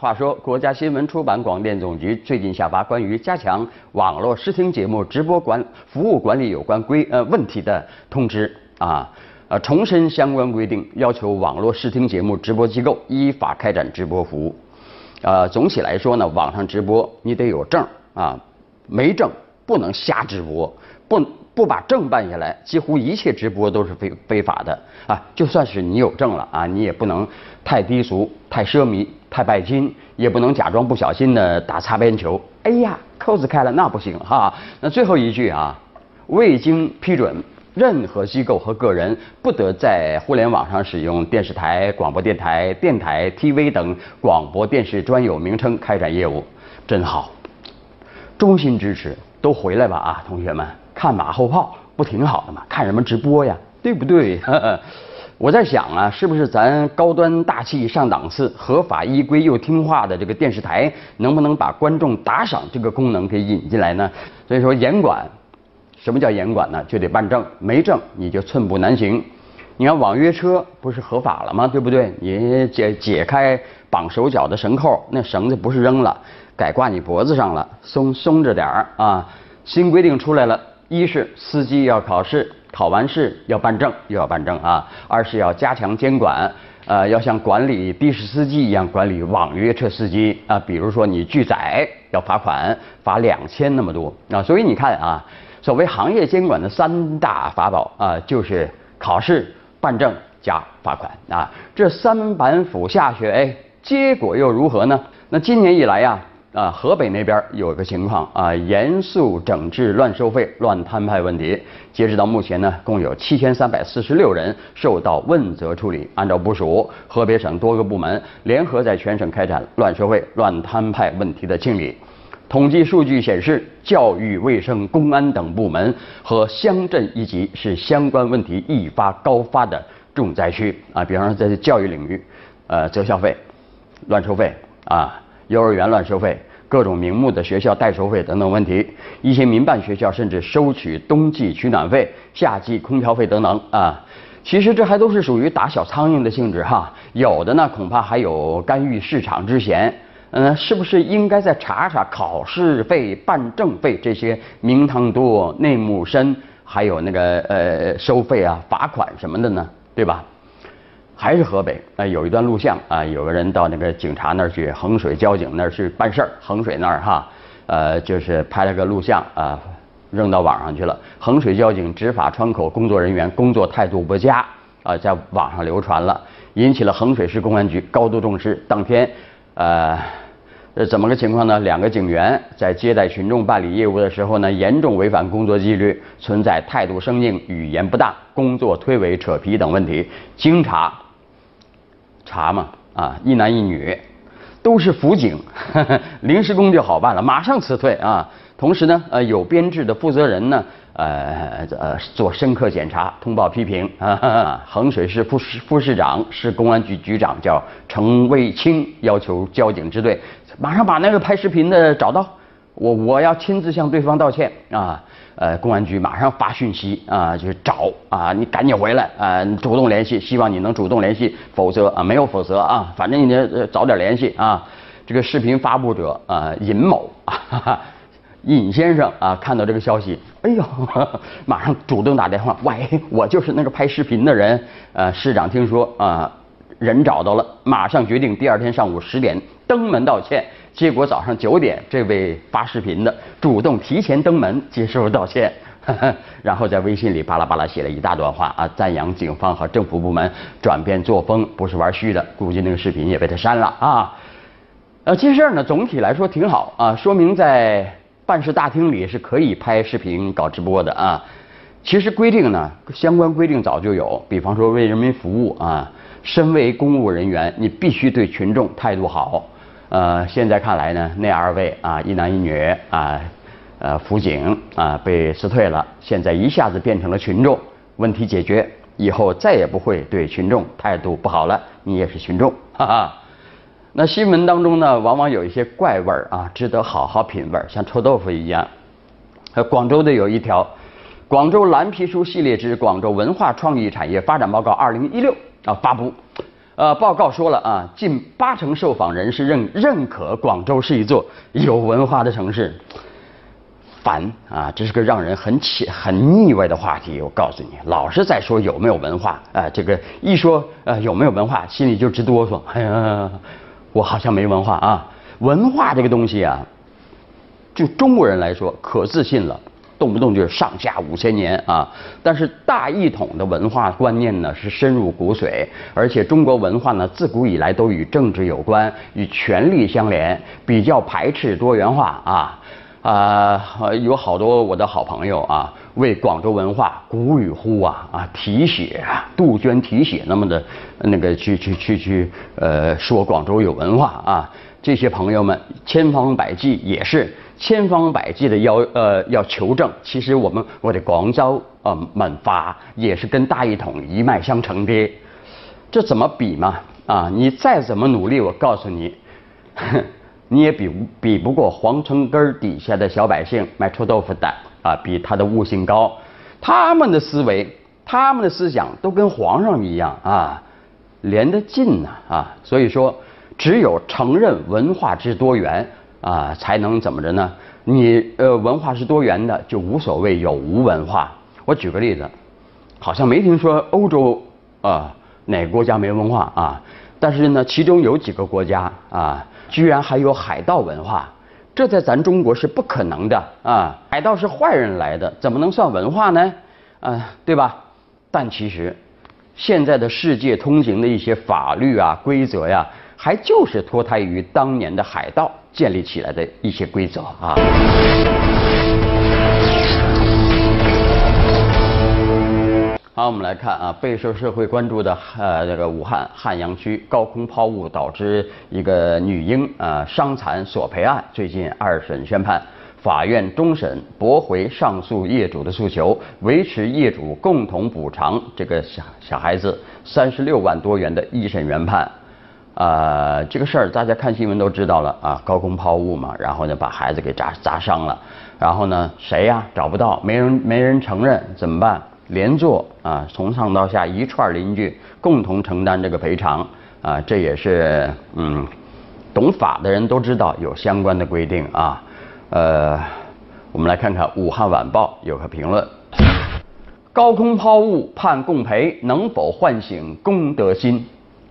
话说，国家新闻出版广电总局最近下发关于加强网络视听节目直播管服务管理有关规呃问题的通知啊，呃重申相关规定，要求网络视听节目直播机构依法开展直播服务。呃，总体来说呢，网上直播你得有证啊，没证不能瞎直播，不。不把证办下来，几乎一切直播都是非非法的啊！就算是你有证了啊，你也不能太低俗、太奢靡、太拜金，也不能假装不小心的打擦边球。哎呀，扣子开了那不行哈！那最后一句啊，未经批准，任何机构和个人不得在互联网上使用电视台、广播电台、电台、TV 等广播电视专有名称开展业务。真好，衷心支持，都回来吧啊，同学们！看马后炮不挺好的吗？看什么直播呀，对不对？我在想啊，是不是咱高端大气上档次、合法依规又听话的这个电视台，能不能把观众打赏这个功能给引进来呢？所以说严管，什么叫严管呢？就得办证，没证你就寸步难行。你看网约车不是合法了吗？对不对？你解解开绑手脚的绳扣，那绳子不是扔了，改挂你脖子上了，松松着点儿啊。新规定出来了。一是司机要考试，考完试要办证，又要办证啊；二是要加强监管，呃，要像管理的士司机一样管理网约车司机啊。比如说你拒载要罚款，罚两千那么多啊。所以你看啊，所谓行业监管的三大法宝啊，就是考试、办证加罚款啊。这三板斧下去，哎，结果又如何呢？那今年以来呀。啊河北那边有个情况啊，严肃整治乱收费、乱摊派问题。截止到目前呢，共有七千三百四十六人受到问责处理。按照部署，河北省多个部门联合在全省开展乱收费、乱摊派问题的清理。统计数据显示，教育、卫生、公安等部门和乡镇一级是相关问题易发高发的重灾区啊。比方说，在教育领域，呃，择校费、乱收费啊。幼儿园乱收费，各种名目的学校代收费等等问题，一些民办学校甚至收取冬季取暖费、夏季空调费等等啊。其实这还都是属于打小苍蝇的性质哈，有的呢恐怕还有干预市场之嫌。嗯，是不是应该再查查考试费、办证费这些名堂多、内幕深，还有那个呃收费啊、罚款什么的呢？对吧？还是河北啊，有一段录像啊，有个人到那个警察那儿去，衡水交警那儿去办事儿，衡水那儿哈，呃，就是拍了个录像啊，扔到网上去了。衡水交警执法窗口工作人员工作态度不佳啊，在网上流传了，引起了衡水市公安局高度重视。当天，呃，怎么个情况呢？两个警员在接待群众办理业务的时候呢，严重违反工作纪律，存在态度生硬、语言不当、工作推诿扯皮等问题，经查。查嘛啊，一男一女，都是辅警，临时工就好办了，马上辞退啊。同时呢，呃，有编制的负责人呢，呃呃，做深刻检查，通报批评。啊，衡水市副市副市长、市公安局局长叫程卫清，要求交警支队马上把那个拍视频的找到，我我要亲自向对方道歉啊。呃，公安局马上发讯息啊，就是找啊，你赶紧回来啊，主动联系，希望你能主动联系，否则啊，没有否则啊，反正你得早点联系啊。这个视频发布者啊，尹某啊，尹先生啊，看到这个消息，哎呦，马上主动打电话，喂，我就是那个拍视频的人，呃，市长听说啊，人找到了，马上决定第二天上午十点登门道歉。结果早上九点，这位发视频的主动提前登门接受道歉，然后在微信里巴拉巴拉写了一大段话啊，赞扬警方和政府部门转变作风，不是玩虚的。估计那个视频也被他删了啊。呃，这事儿呢，总体来说挺好啊，说明在办事大厅里是可以拍视频搞直播的啊。其实规定呢，相关规定早就有，比方说为人民服务啊，身为公务人员，你必须对群众态度好。呃，现在看来呢，那二位啊，一男一女啊，呃，辅警啊，被辞退了，现在一下子变成了群众，问题解决，以后再也不会对群众态度不好了。你也是群众，哈哈。那新闻当中呢，往往有一些怪味儿啊，值得好好品味儿，像臭豆腐一样。呃，广州的有一条《广州蓝皮书系列之广州文化创意产业发展报告二零一六》啊发布。呃，报告说了啊，近八成受访人士认认可广州是一座有文化的城市。烦啊，这是个让人很起很腻歪的话题。我告诉你，老是在说有没有文化啊，这个一说呃有没有文化，心里就直哆嗦。哎呀，我好像没文化啊。文化这个东西啊，就中国人来说可自信了，动不动就是上下五千年啊。但是大一统的文化观念呢是深入骨髓，而且中国文化呢自古以来都与政治有关，与权力相连，比较排斥多元化啊。啊，有好多我的好朋友啊，为广州文化鼓与呼啊啊，提血啊，杜鹃提血那么的，那个去去去去，呃，说广州有文化啊。这些朋友们千方百计也是千方百计的要呃要求证，其实我们我的广州呃门阀也是跟大一统一脉相承的，这怎么比嘛？啊，你再怎么努力，我告诉你。你也比比不过皇城根儿底下的小百姓卖臭豆腐的啊，比他的悟性高，他们的思维、他们的思想都跟皇上一样啊，连得近呐啊，所以说，只有承认文化之多元啊，才能怎么着呢？你呃文化是多元的，就无所谓有无文化。我举个例子，好像没听说欧洲啊哪个国家没文化啊，但是呢，其中有几个国家啊。居然还有海盗文化，这在咱中国是不可能的啊！海盗是坏人来的，怎么能算文化呢？啊，对吧？但其实，现在的世界通行的一些法律啊、规则呀，还就是脱胎于当年的海盗建立起来的一些规则啊。好，我们来看啊，备受社会关注的呃这个武汉汉阳区高空抛物导致一个女婴啊伤残索赔案，最近二审宣判，法院终审驳回上诉业主的诉求，维持业主共同补偿这个小小孩子三十六万多元的一审原判。呃，这个事儿大家看新闻都知道了啊，高空抛物嘛，然后呢把孩子给砸砸伤了，然后呢谁呀找不到，没人没人承认，怎么办？连坐啊，从上到下一串邻居共同承担这个赔偿啊，这也是嗯，懂法的人都知道有相关的规定啊。呃，我们来看看《武汉晚报》有个评论：高空抛物判共赔，能否唤醒公德心？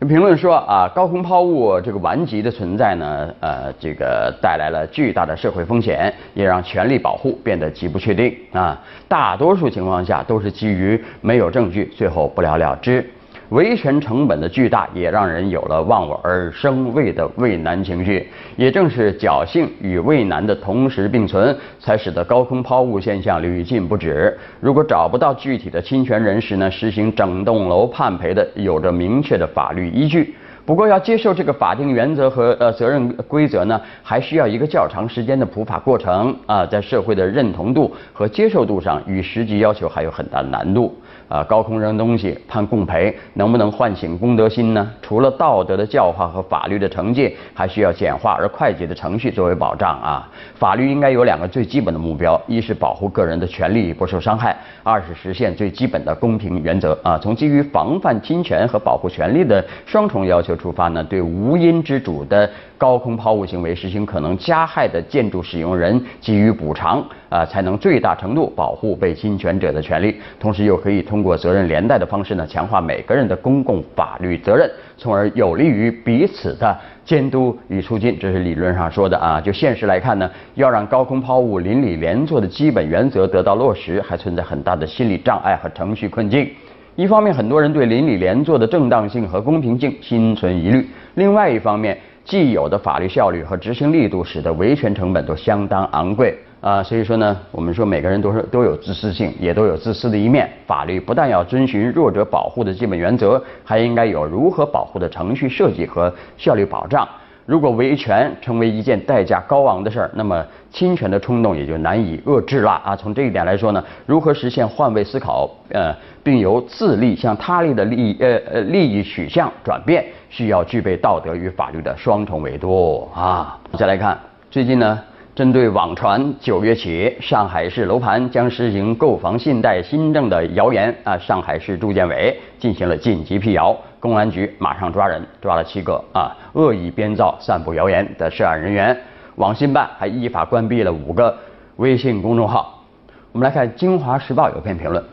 评论说啊，高空抛物这个顽疾的存在呢，呃，这个带来了巨大的社会风险，也让权利保护变得极不确定啊。大多数情况下都是基于没有证据，最后不了了之。维权成本的巨大，也让人有了望我而生畏的畏难情绪。也正是侥幸与畏难的同时并存，才使得高空抛物现象屡禁不止。如果找不到具体的侵权人士呢，实行整栋楼判赔的，有着明确的法律依据。不过要接受这个法定原则和呃责任规则呢，还需要一个较长时间的普法过程啊，在社会的认同度和接受度上，与实际要求还有很大难度。啊，高空扔东西判共赔，能不能唤醒公德心呢？除了道德的教化和法律的惩戒，还需要简化而快捷的程序作为保障啊。法律应该有两个最基本的目标：一是保护个人的权利不受伤害；二是实现最基本的公平原则啊。从基于防范侵权和保护权利的双重要求出发呢，对无因之主的高空抛物行为实行可能加害的建筑使用人给予补偿啊，才能最大程度保护被侵权者的权利，同时又可以通。过责任连带的方式呢，强化每个人的公共法律责任，从而有利于彼此的监督与促进。这是理论上说的啊。就现实来看呢，要让高空抛物邻里连坐的基本原则得到落实，还存在很大的心理障碍和程序困境。一方面，很多人对邻里连坐的正当性和公平性心存疑虑；另外一方面，既有的法律效率和执行力度，使得维权成本都相当昂贵。啊，所以说呢，我们说每个人都是都有自私性，也都有自私的一面。法律不但要遵循弱者保护的基本原则，还应该有如何保护的程序设计和效率保障。如果维权成为一件代价高昂的事儿，那么侵权的冲动也就难以遏制了啊。从这一点来说呢，如何实现换位思考，呃，并由自利向他利的利益呃呃利益取向转变，需要具备道德与法律的双重维度啊。再来看最近呢。针对网传九月起上海市楼盘将实行购房信贷新政的谣言啊，上海市住建委进行了紧急辟谣，公安局马上抓人，抓了七个啊恶意编造、散布谣言的涉案人员。网信办还依法关闭了五个微信公众号。我们来看《京华时报》有篇评论：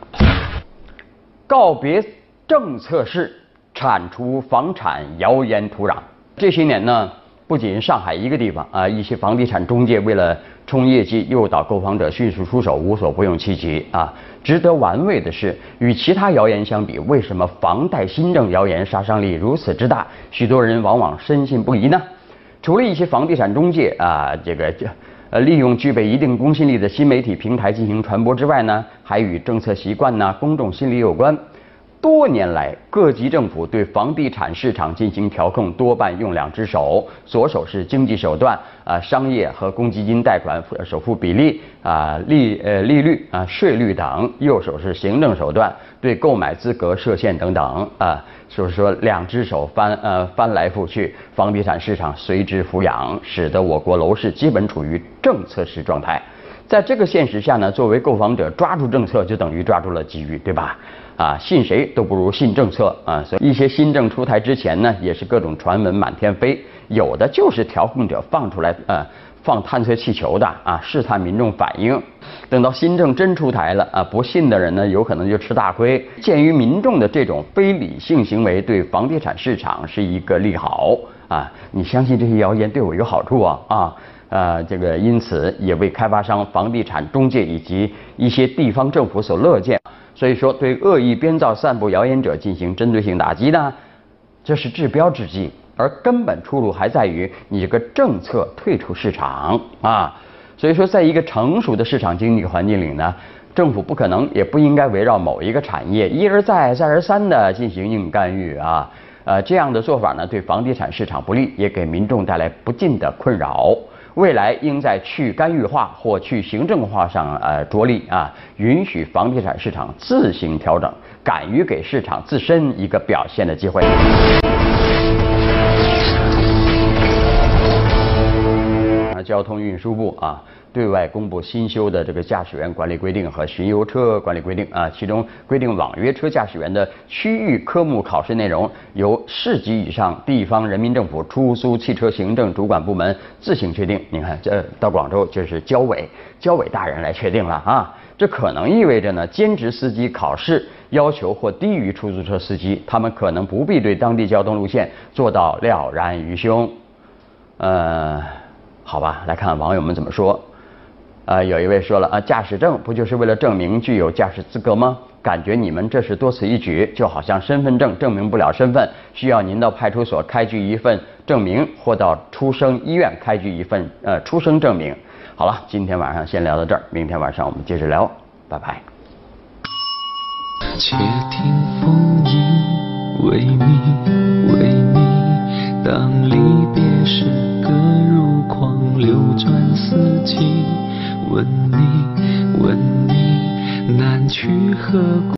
告别政策市，铲除房产谣言土壤。这些年呢？不仅上海一个地方啊，一些房地产中介为了冲业绩，诱导购房者迅速出手，无所不用其极啊。值得玩味的是，与其他谣言相比，为什么房贷新政谣言杀伤力如此之大？许多人往往深信不疑呢？除了一些房地产中介啊，这个呃利用具备一定公信力的新媒体平台进行传播之外呢，还与政策习惯呢、公众心理有关。多年来，各级政府对房地产市场进行调控，多半用两只手：左手是经济手段，啊，商业和公积金贷款首付比例，啊，利呃利率啊，税率等；右手是行政手段，对购买资格设限等等，啊，所以说两只手翻呃翻来覆去，房地产市场随之俯仰，使得我国楼市基本处于政策式状态。在这个现实下呢，作为购房者，抓住政策就等于抓住了机遇，对吧？啊，信谁都不如信政策啊！所以一些新政出台之前呢，也是各种传闻满天飞，有的就是调控者放出来，呃，放探测气球的啊，试探民众反应。等到新政真出台了啊，不信的人呢，有可能就吃大亏。鉴于民众的这种非理性行为对房地产市场是一个利好啊，你相信这些谣言对我有好处啊啊？呃，这个因此也为开发商、房地产中介以及一些地方政府所乐见。所以说，对恶意编造、散布谣言者进行针对性打击呢，这是治标之计，而根本出路还在于你这个政策退出市场啊。所以说，在一个成熟的市场经济环境里呢，政府不可能也不应该围绕某一个产业一而再、再而三的进行硬干预啊。呃，这样的做法呢，对房地产市场不利，也给民众带来不尽的困扰。未来应在去干预化或去行政化上呃着力啊，允许房地产市场自行调整，敢于给市场自身一个表现的机会。交通运输部啊。对外公布新修的这个驾驶员管理规定和巡游车管理规定啊，其中规定网约车驾驶员的区域科目考试内容由市级以上地方人民政府出租汽车行政主管部门自行确定。你看，这到广州就是交委，交委大人来确定了啊。这可能意味着呢，兼职司机考试要求或低于出租车司机，他们可能不必对当地交通路线做到了然于胸。呃，好吧，来看网友们怎么说。啊，有一位说了啊，驾驶证不就是为了证明具有驾驶资格吗？感觉你们这是多此一举，就好像身份证证明不了身份，需要您到派出所开具一份证明，或到出生医院开具一份呃出生证明。好了，今天晚上先聊到这儿，明天晚上我们接着聊，拜拜。且听风吟为你，为你，当离别时，歌如狂流转四季。问你，问你，南去何？